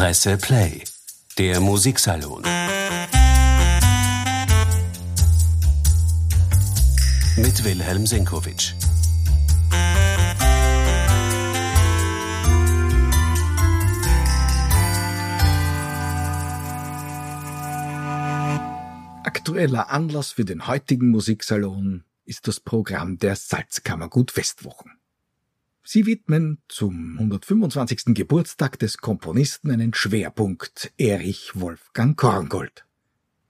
Presse Play, der Musiksalon. Mit Wilhelm Senkowitsch. Aktueller Anlass für den heutigen Musiksalon ist das Programm der Salzkammergut Festwochen. Sie widmen zum 125. Geburtstag des Komponisten einen Schwerpunkt Erich Wolfgang Korngold.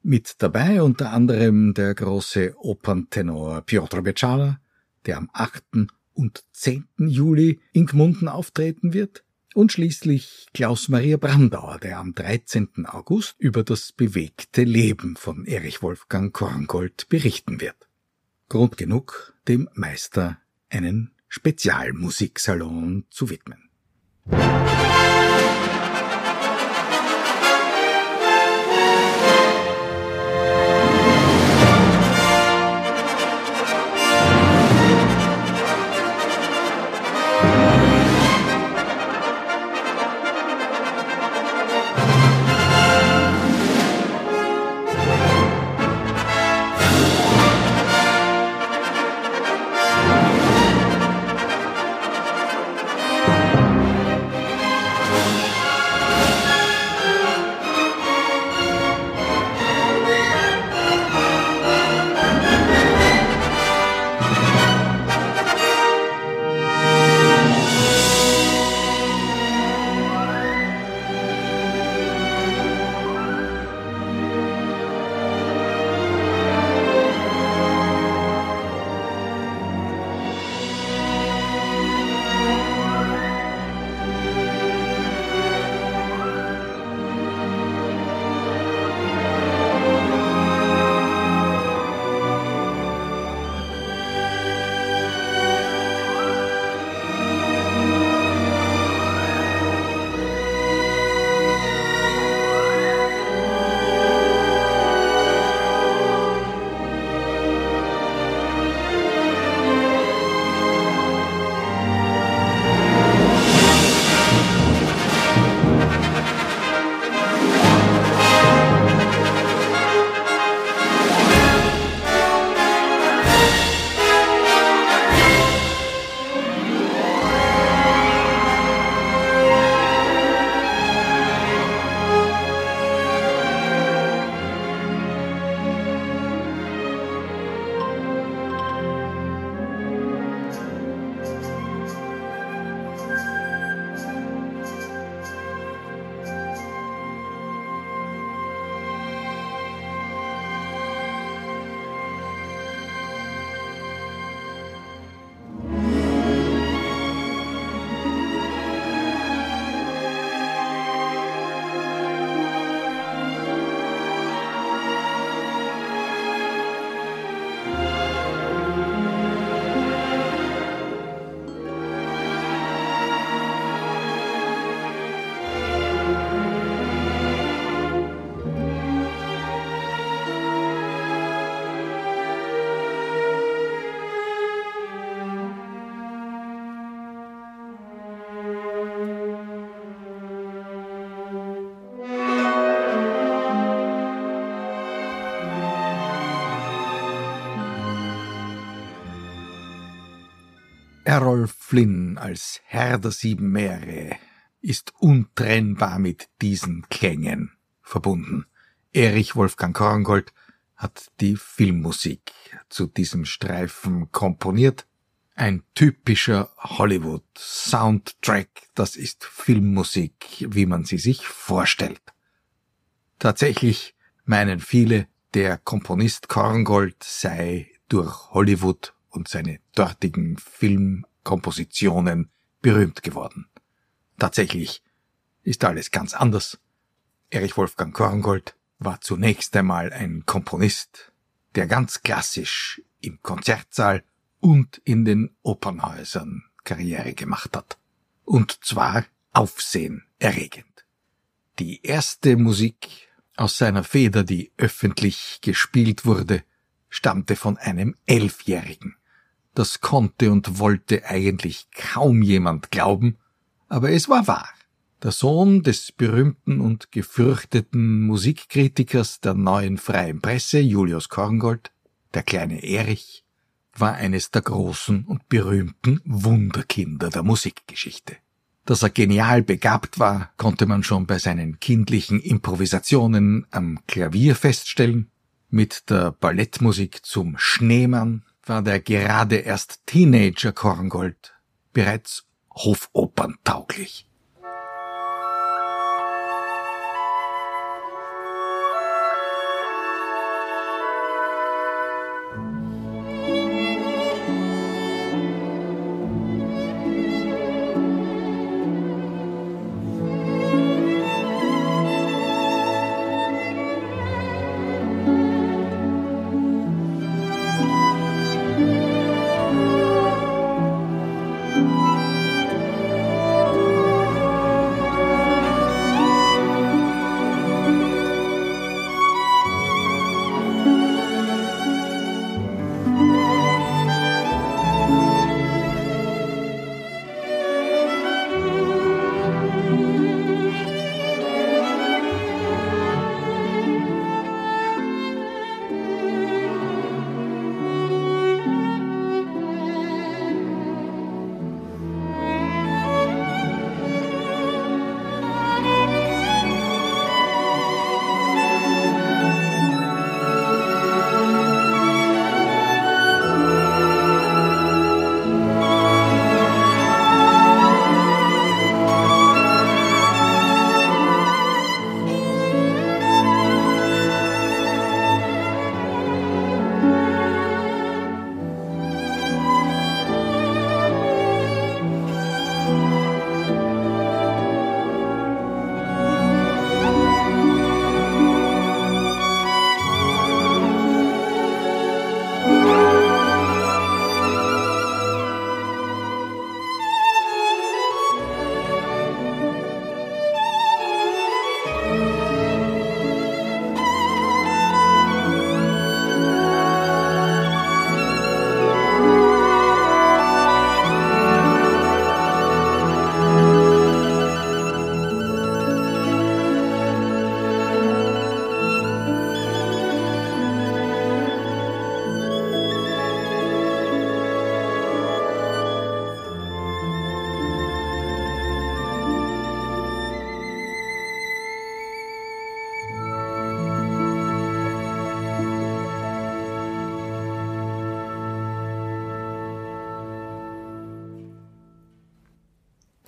Mit dabei unter anderem der große Operntenor Piotr Beczala, der am 8. und 10. Juli in Gmunden auftreten wird, und schließlich Klaus Maria Brandauer, der am 13. August über das bewegte Leben von Erich Wolfgang Korngold berichten wird. Grund genug, dem Meister einen Spezialmusiksalon zu widmen. Errol Flynn als Herr der sieben Meere ist untrennbar mit diesen Klängen verbunden. Erich Wolfgang Korngold hat die Filmmusik zu diesem Streifen komponiert. Ein typischer Hollywood-Soundtrack, das ist Filmmusik, wie man sie sich vorstellt. Tatsächlich meinen viele, der Komponist Korngold sei durch Hollywood und seine dortigen Filmkompositionen berühmt geworden. Tatsächlich ist alles ganz anders. Erich Wolfgang Korngold war zunächst einmal ein Komponist, der ganz klassisch im Konzertsaal und in den Opernhäusern Karriere gemacht hat. Und zwar aufsehenerregend. Die erste Musik aus seiner Feder, die öffentlich gespielt wurde, stammte von einem Elfjährigen. Das konnte und wollte eigentlich kaum jemand glauben, aber es war wahr. Der Sohn des berühmten und gefürchteten Musikkritikers der neuen freien Presse, Julius Korngold, der kleine Erich, war eines der großen und berühmten Wunderkinder der Musikgeschichte. Dass er genial begabt war, konnte man schon bei seinen kindlichen Improvisationen am Klavier feststellen. Mit der Ballettmusik zum Schneemann war der gerade erst Teenager Korngold bereits hofoperntauglich.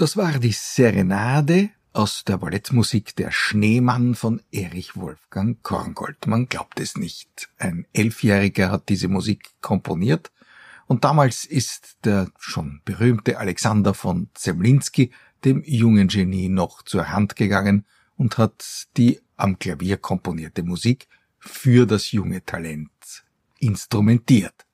Das war die Serenade aus der Ballettmusik Der Schneemann von Erich Wolfgang Korngold. Man glaubt es nicht. Ein Elfjähriger hat diese Musik komponiert und damals ist der schon berühmte Alexander von Zemlinski dem jungen Genie noch zur Hand gegangen und hat die am Klavier komponierte Musik für das junge Talent instrumentiert.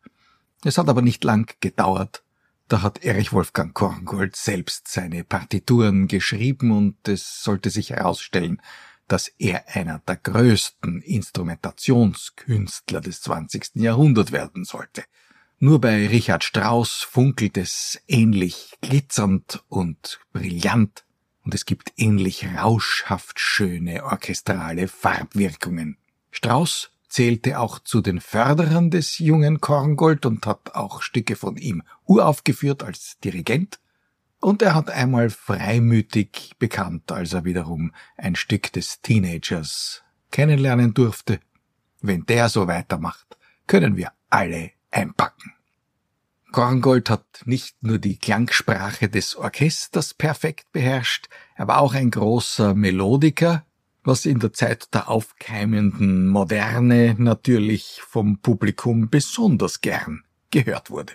Es hat aber nicht lang gedauert, da hat Erich Wolfgang Korngold selbst seine Partituren geschrieben und es sollte sich herausstellen, dass er einer der größten Instrumentationskünstler des 20. Jahrhunderts werden sollte. Nur bei Richard Strauss funkelt es ähnlich glitzernd und brillant und es gibt ähnlich rauschhaft schöne orchestrale Farbwirkungen. Strauss zählte auch zu den Förderern des jungen Korngold und hat auch Stücke von ihm uraufgeführt als Dirigent. Und er hat einmal freimütig bekannt, als er wiederum ein Stück des Teenagers kennenlernen durfte. Wenn der so weitermacht, können wir alle einpacken. Korngold hat nicht nur die Klangsprache des Orchesters perfekt beherrscht, er war auch ein großer Melodiker, was in der Zeit der aufkeimenden Moderne natürlich vom Publikum besonders gern gehört wurde.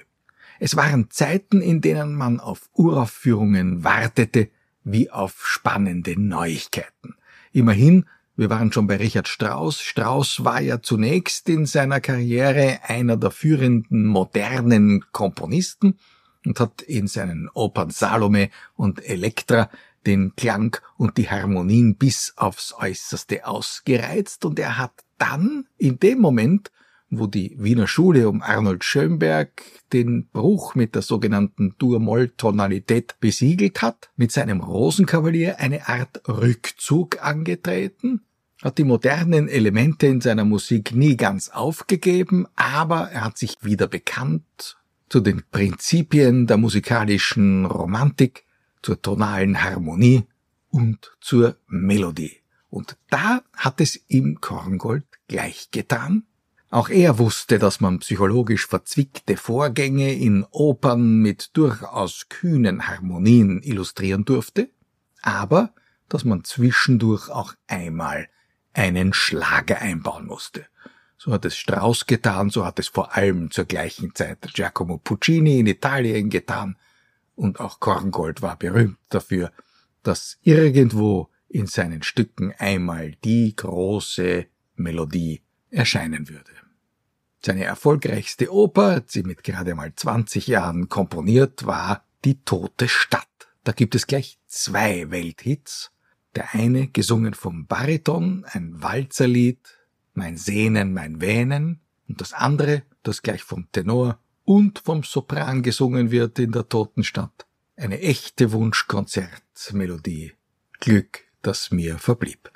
Es waren Zeiten, in denen man auf Uraufführungen wartete wie auf spannende Neuigkeiten. Immerhin, wir waren schon bei Richard Strauss. Strauss war ja zunächst in seiner Karriere einer der führenden modernen Komponisten und hat in seinen Opern Salome und Elektra den Klang und die Harmonien bis aufs äußerste ausgereizt und er hat dann in dem Moment wo die Wiener Schule um Arnold Schönberg den Bruch mit der sogenannten Dur-Moll-Tonalität besiegelt hat, mit seinem Rosenkavalier eine Art Rückzug angetreten, hat die modernen Elemente in seiner Musik nie ganz aufgegeben, aber er hat sich wieder bekannt zu den Prinzipien der musikalischen Romantik, zur tonalen Harmonie und zur Melodie. Und da hat es ihm Korngold gleich getan. Auch er wusste, dass man psychologisch verzwickte Vorgänge in Opern mit durchaus kühnen Harmonien illustrieren durfte, aber dass man zwischendurch auch einmal einen Schlager einbauen musste. So hat es Strauss getan, so hat es vor allem zur gleichen Zeit Giacomo Puccini in Italien getan, und auch Korngold war berühmt dafür, dass irgendwo in seinen Stücken einmal die große Melodie erscheinen würde. Seine erfolgreichste Oper, die mit gerade mal 20 Jahren komponiert, war Die tote Stadt. Da gibt es gleich zwei Welthits. Der eine gesungen vom Bariton, ein Walzerlied, Mein Sehnen, mein Wähnen, und das andere, das gleich vom Tenor und vom Sopran gesungen wird in der Totenstadt. Eine echte Wunschkonzertmelodie. Glück, das mir verblieb.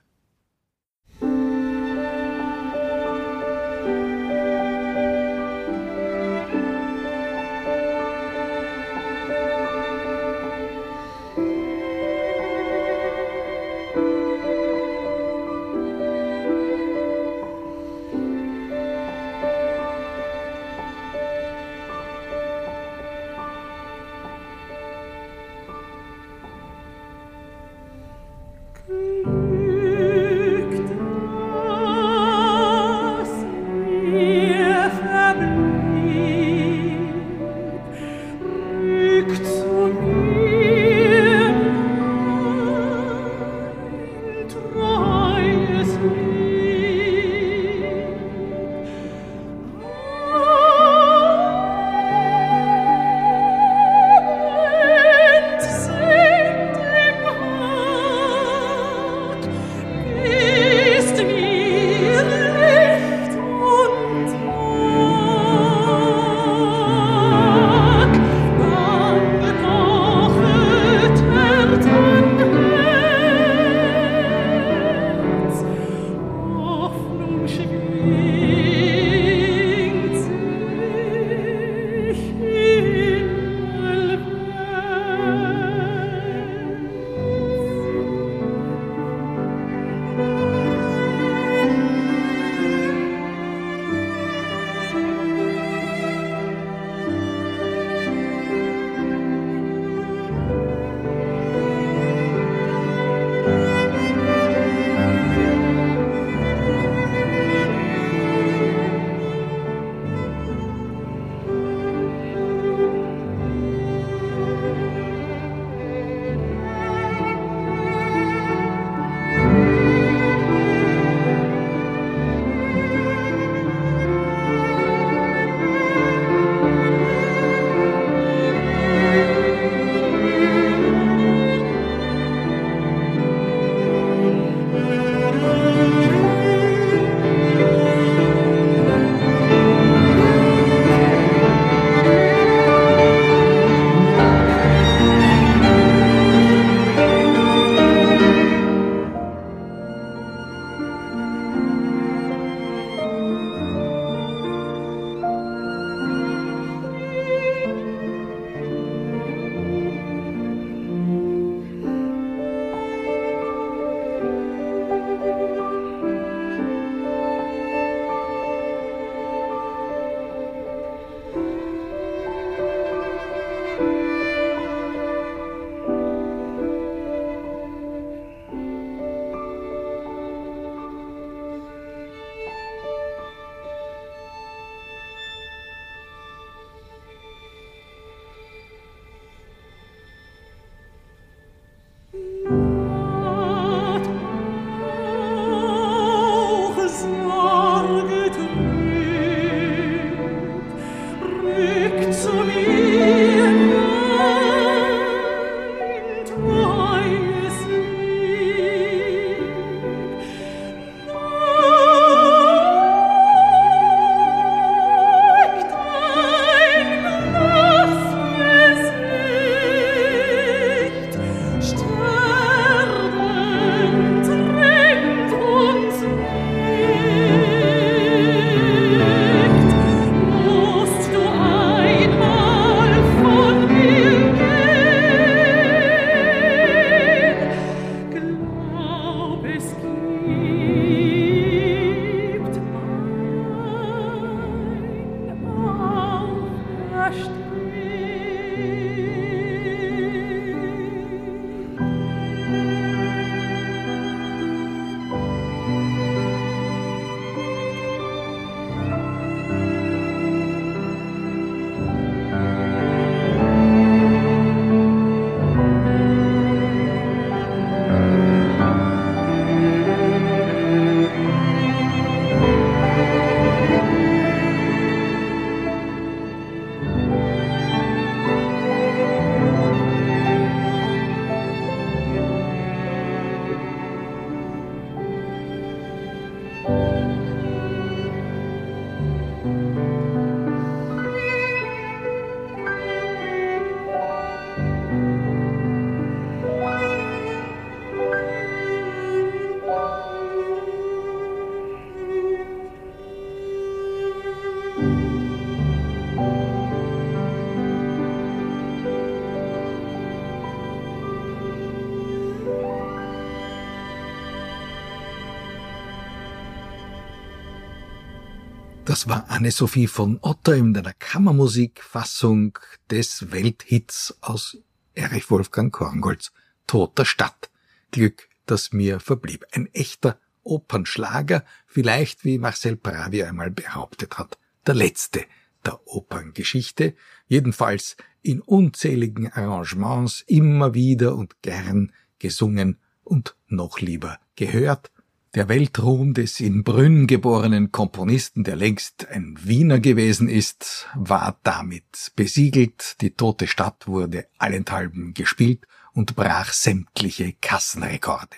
Das war Anne-Sophie von Otter in der Kammermusikfassung des Welthits aus Erich Wolfgang Korngolds Toter Stadt. Glück, das mir verblieb. Ein echter Opernschlager, vielleicht wie Marcel Pravi einmal behauptet hat, der letzte der Operngeschichte, jedenfalls in unzähligen Arrangements immer wieder und gern gesungen und noch lieber gehört der Weltruhm des in Brünn geborenen Komponisten, der längst ein Wiener gewesen ist, war damit besiegelt. Die tote Stadt wurde allenthalben gespielt und brach sämtliche Kassenrekorde.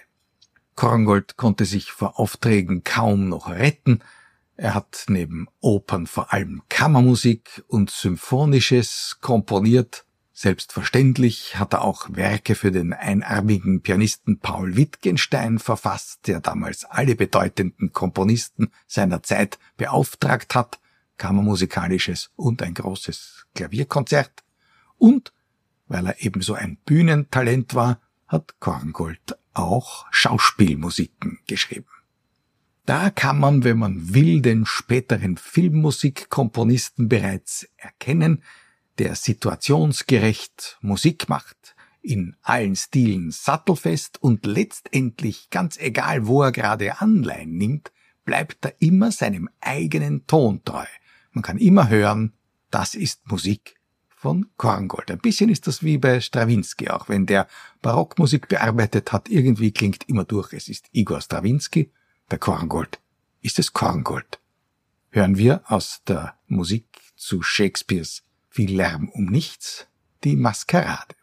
Korngold konnte sich vor Aufträgen kaum noch retten. Er hat neben Opern vor allem Kammermusik und Symphonisches komponiert, Selbstverständlich hat er auch Werke für den einarmigen Pianisten Paul Wittgenstein verfasst, der damals alle bedeutenden Komponisten seiner Zeit beauftragt hat, kammermusikalisches und ein großes Klavierkonzert. Und, weil er ebenso ein Bühnentalent war, hat Korngold auch Schauspielmusiken geschrieben. Da kann man, wenn man will, den späteren Filmmusikkomponisten bereits erkennen, der situationsgerecht Musik macht, in allen Stilen sattelfest und letztendlich ganz egal, wo er gerade Anleihen nimmt, bleibt er immer seinem eigenen Ton treu. Man kann immer hören, das ist Musik von Korngold. Ein bisschen ist das wie bei Strawinski, auch wenn der Barockmusik bearbeitet hat, irgendwie klingt immer durch, es ist Igor Strawinski, bei Korngold ist es Korngold. Hören wir aus der Musik zu Shakespeares viel Lärm um nichts, die Maskerade.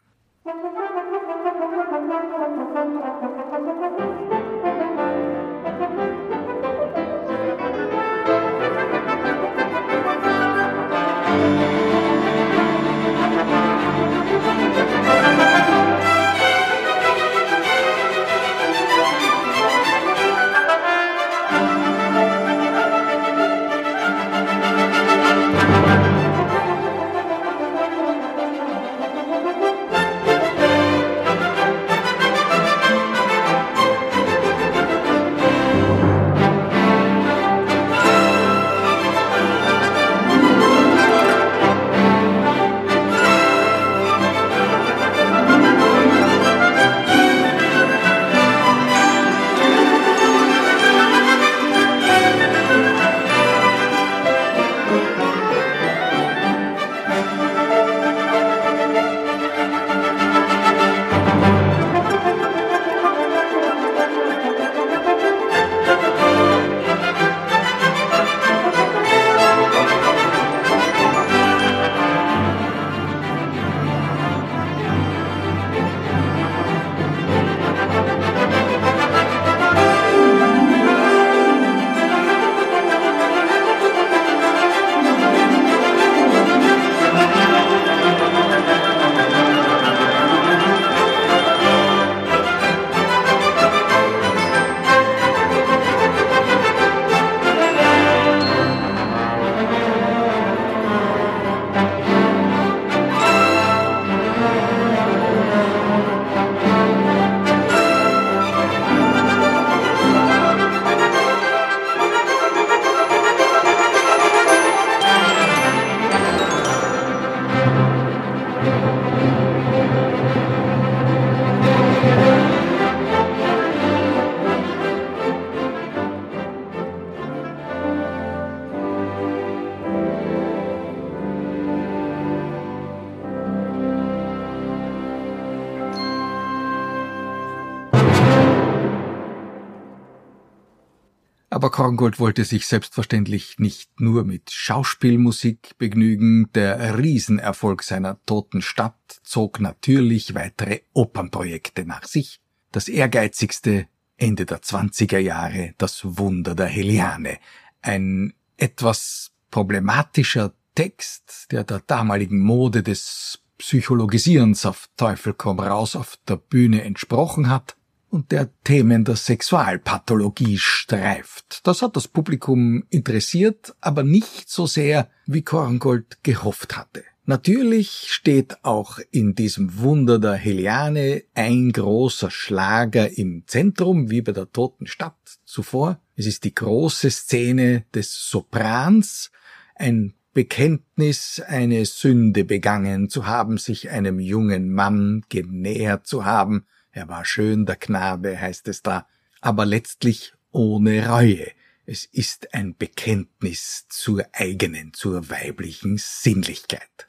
Korngold wollte sich selbstverständlich nicht nur mit Schauspielmusik begnügen, der Riesenerfolg seiner toten Stadt zog natürlich weitere Opernprojekte nach sich. Das ehrgeizigste Ende der 20er Jahre, das Wunder der Heliane. Ein etwas problematischer Text, der der damaligen Mode des Psychologisierens auf Teufel komm raus auf der Bühne entsprochen hat, und der Themen der Sexualpathologie streift. Das hat das Publikum interessiert, aber nicht so sehr, wie Korngold gehofft hatte. Natürlich steht auch in diesem Wunder der Heliane ein großer Schlager im Zentrum, wie bei der Toten Stadt zuvor. Es ist die große Szene des Soprans, ein Bekenntnis, eine Sünde begangen zu haben, sich einem jungen Mann genähert zu haben. Er war schön, der Knabe, heißt es da, aber letztlich ohne Reue. Es ist ein Bekenntnis zur eigenen, zur weiblichen Sinnlichkeit.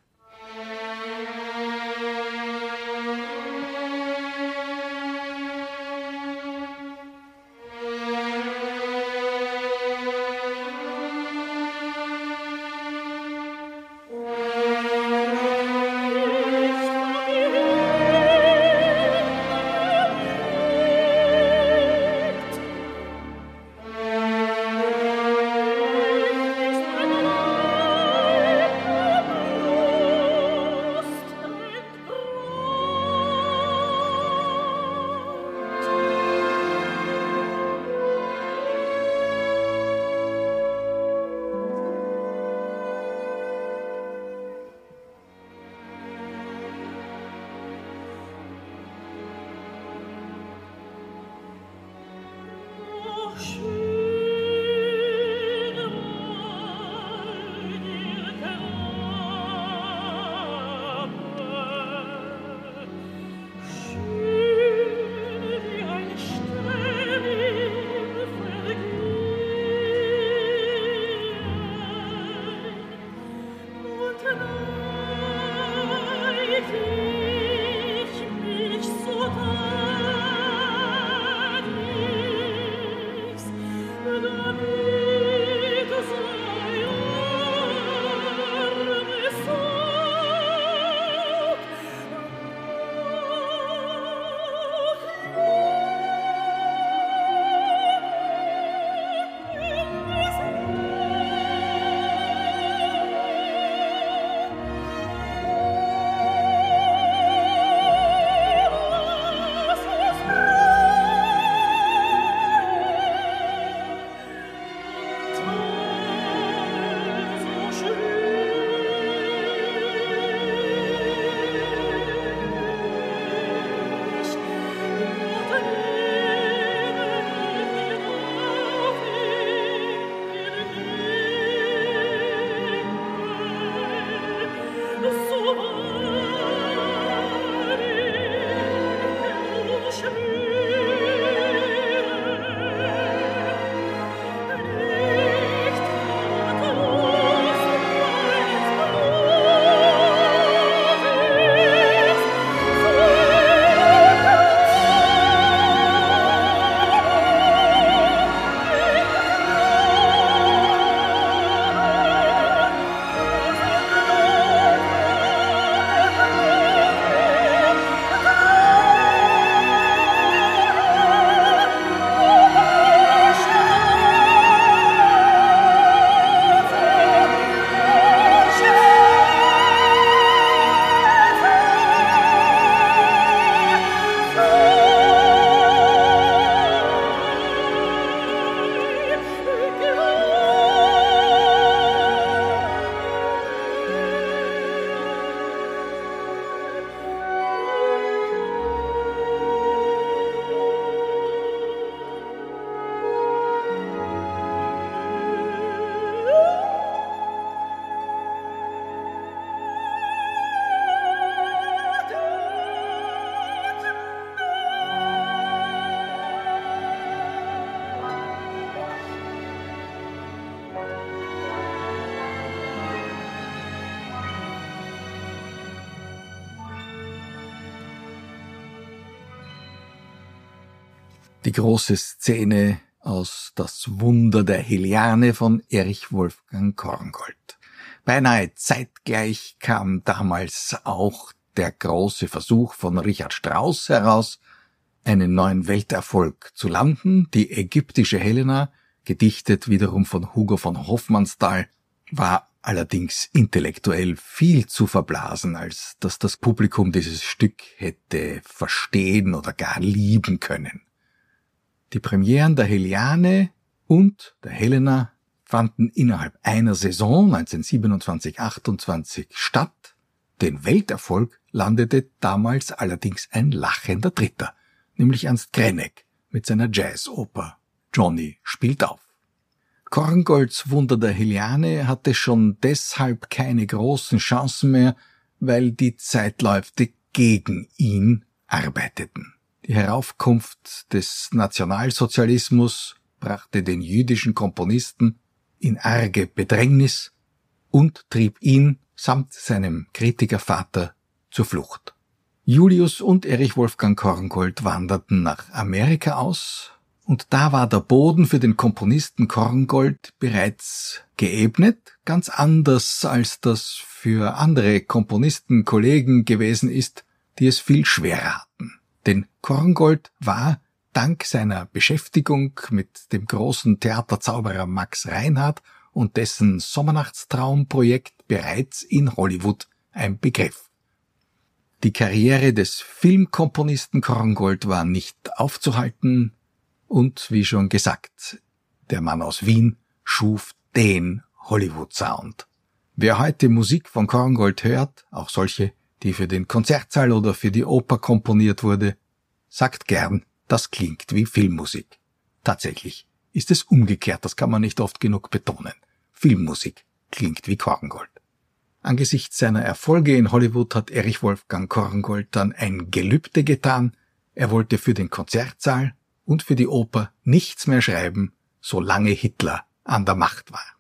Die große Szene aus Das Wunder der Heliane von Erich Wolfgang Korngold. Beinahe zeitgleich kam damals auch der große Versuch von Richard Strauss heraus, einen neuen Welterfolg zu landen. Die ägyptische Helena, gedichtet wiederum von Hugo von Hoffmannsthal, war allerdings intellektuell viel zu verblasen, als dass das Publikum dieses Stück hätte verstehen oder gar lieben können. Die Premieren der Heliane und der Helena fanden innerhalb einer Saison 1927-28 statt. Den Welterfolg landete damals allerdings ein lachender Dritter, nämlich Ernst Krenek mit seiner Jazzoper Johnny spielt auf. Korngolds Wunder der Heliane hatte schon deshalb keine großen Chancen mehr, weil die Zeitläufte gegen ihn arbeiteten. Die Heraufkunft des Nationalsozialismus brachte den jüdischen Komponisten in arge Bedrängnis und trieb ihn samt seinem Kritikervater zur Flucht. Julius und Erich Wolfgang Korngold wanderten nach Amerika aus, und da war der Boden für den Komponisten Korngold bereits geebnet, ganz anders als das für andere Komponisten Kollegen gewesen ist, die es viel schwerer hatten. Denn Korngold war dank seiner Beschäftigung mit dem großen Theaterzauberer Max Reinhardt und dessen Sommernachtstraumprojekt bereits in Hollywood ein Begriff. Die Karriere des Filmkomponisten Korngold war nicht aufzuhalten, und wie schon gesagt, der Mann aus Wien schuf den Hollywood Sound. Wer heute Musik von Korngold hört, auch solche, die für den Konzertsaal oder für die Oper komponiert wurde, sagt gern, das klingt wie Filmmusik. Tatsächlich ist es umgekehrt, das kann man nicht oft genug betonen. Filmmusik klingt wie Korngold. Angesichts seiner Erfolge in Hollywood hat Erich Wolfgang Korngold dann ein Gelübde getan. Er wollte für den Konzertsaal und für die Oper nichts mehr schreiben, solange Hitler an der Macht war.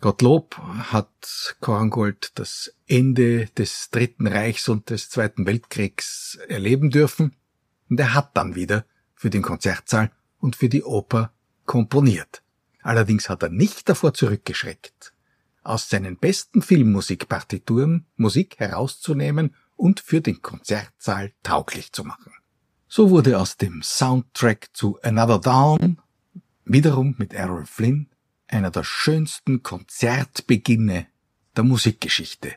Gottlob hat Korngold das Ende des Dritten Reichs und des Zweiten Weltkriegs erleben dürfen und er hat dann wieder für den Konzertsaal und für die Oper komponiert. Allerdings hat er nicht davor zurückgeschreckt, aus seinen besten Filmmusikpartituren Musik herauszunehmen und für den Konzertsaal tauglich zu machen. So wurde aus dem Soundtrack zu Another Dawn, wiederum mit Errol Flynn, einer der schönsten Konzertbeginne der Musikgeschichte.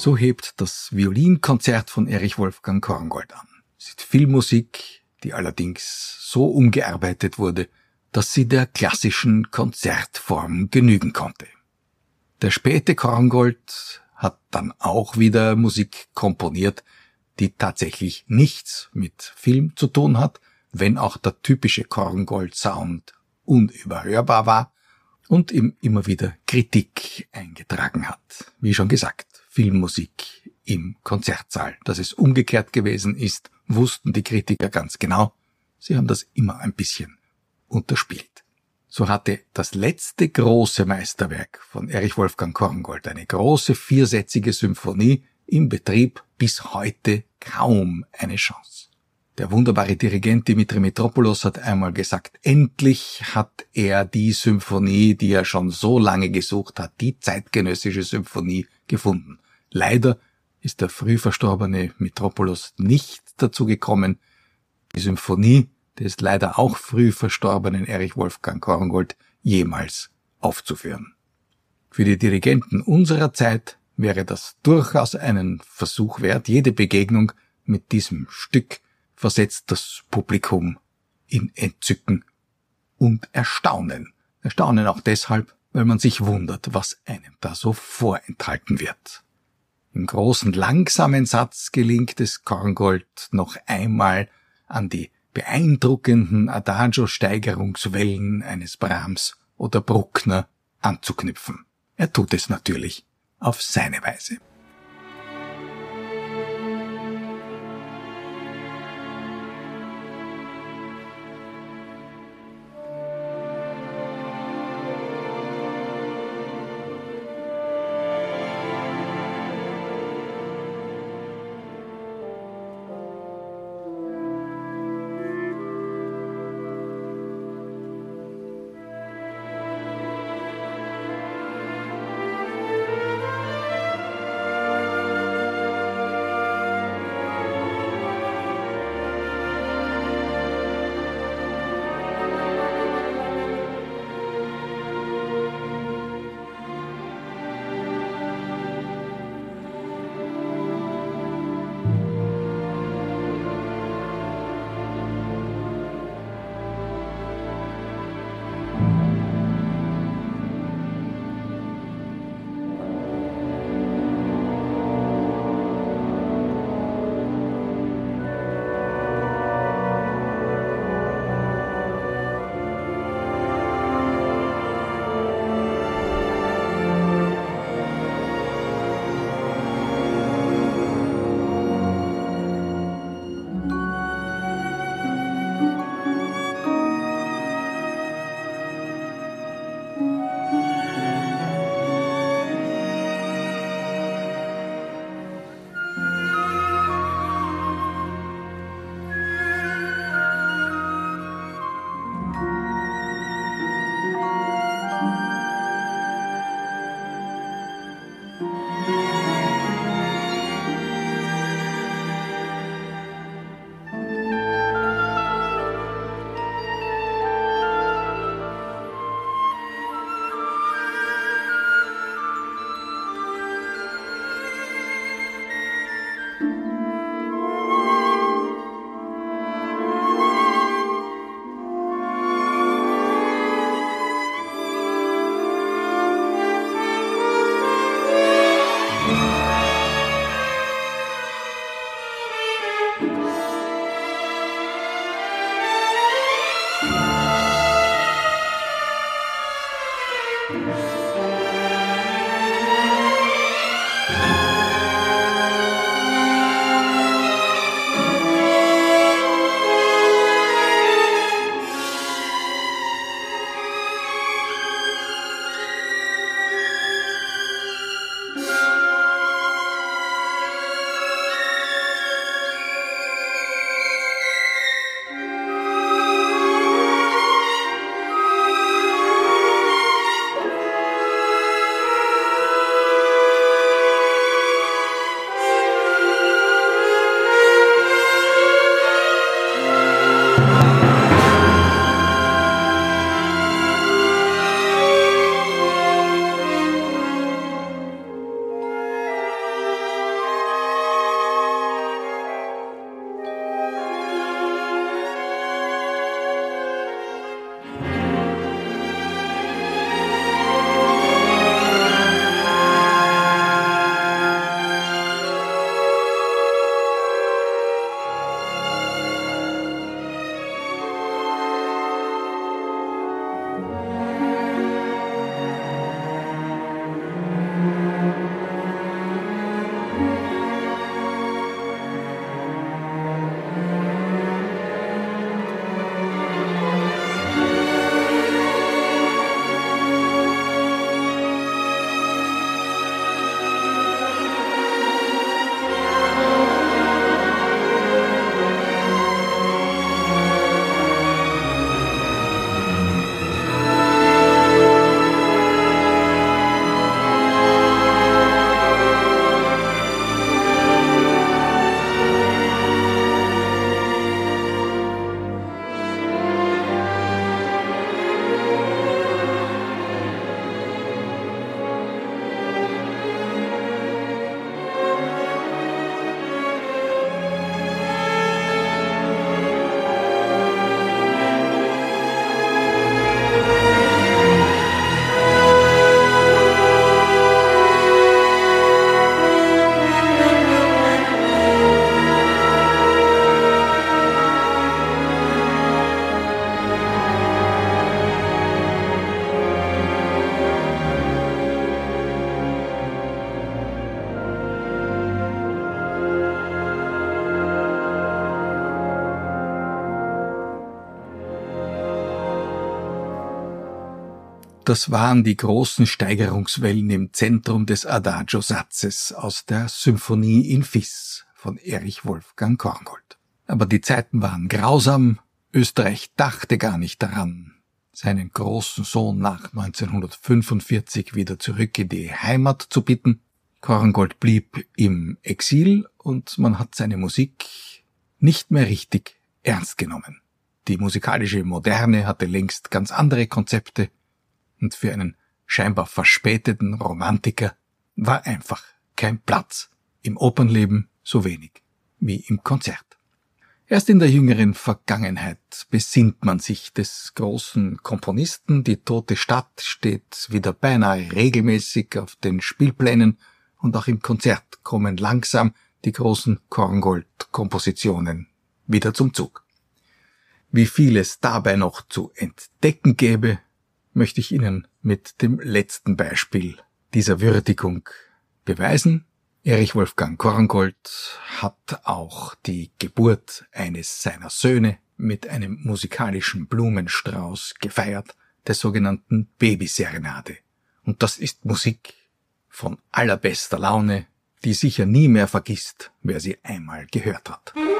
So hebt das Violinkonzert von Erich Wolfgang Korngold an. Es ist Filmmusik, die allerdings so umgearbeitet wurde, dass sie der klassischen Konzertform genügen konnte. Der späte Korngold hat dann auch wieder Musik komponiert, die tatsächlich nichts mit Film zu tun hat, wenn auch der typische Korngold-Sound unüberhörbar war und ihm immer wieder Kritik eingetragen hat. Wie schon gesagt, Filmmusik im Konzertsaal. Dass es umgekehrt gewesen ist, wussten die Kritiker ganz genau. Sie haben das immer ein bisschen unterspielt. So hatte das letzte große Meisterwerk von Erich Wolfgang Korngold, eine große viersätzige Symphonie, im Betrieb bis heute kaum eine Chance. Der wunderbare Dirigent Dimitri Mitropoulos hat einmal gesagt, endlich hat er die Symphonie, die er schon so lange gesucht hat, die zeitgenössische Symphonie gefunden. Leider ist der früh verstorbene Mitropoulos nicht dazu gekommen, die Symphonie des leider auch früh verstorbenen Erich Wolfgang Korngold jemals aufzuführen. Für die Dirigenten unserer Zeit wäre das durchaus einen Versuch wert. Jede Begegnung mit diesem Stück versetzt das Publikum in Entzücken und Erstaunen. Erstaunen auch deshalb, weil man sich wundert, was einem da so vorenthalten wird. Im großen langsamen Satz gelingt es Korngold noch einmal an die beeindruckenden Adagio-Steigerungswellen eines Brahms oder Bruckner anzuknüpfen. Er tut es natürlich auf seine Weise. Das waren die großen Steigerungswellen im Zentrum des Adagio-Satzes aus der Symphonie in Fis von Erich Wolfgang Korngold. Aber die Zeiten waren grausam, Österreich dachte gar nicht daran, seinen großen Sohn nach 1945 wieder zurück in die Heimat zu bitten. Korngold blieb im Exil und man hat seine Musik nicht mehr richtig ernst genommen. Die musikalische Moderne hatte längst ganz andere Konzepte und für einen scheinbar verspäteten Romantiker war einfach kein Platz im Opernleben so wenig wie im Konzert. Erst in der jüngeren Vergangenheit besinnt man sich des großen Komponisten, die tote Stadt steht wieder beinahe regelmäßig auf den Spielplänen und auch im Konzert kommen langsam die großen Korngold-Kompositionen wieder zum Zug. Wie viel es dabei noch zu entdecken gäbe, möchte ich Ihnen mit dem letzten Beispiel dieser Würdigung beweisen. Erich Wolfgang Korngold hat auch die Geburt eines seiner Söhne mit einem musikalischen Blumenstrauß gefeiert, der sogenannten Babyserenade. Und das ist Musik von allerbester Laune, die sicher nie mehr vergisst, wer sie einmal gehört hat. Mit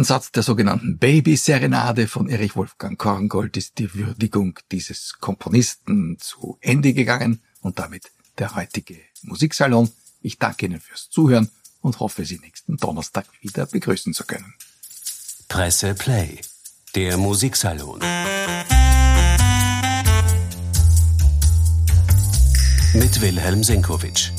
ersten Satz der sogenannten Baby-Serenade von Erich Wolfgang Korngold ist die Würdigung dieses Komponisten zu Ende gegangen und damit der heutige Musiksalon. Ich danke Ihnen fürs Zuhören und hoffe, Sie nächsten Donnerstag wieder begrüßen zu können. Presse Play, der Musiksalon. Mit Wilhelm Senkowitsch.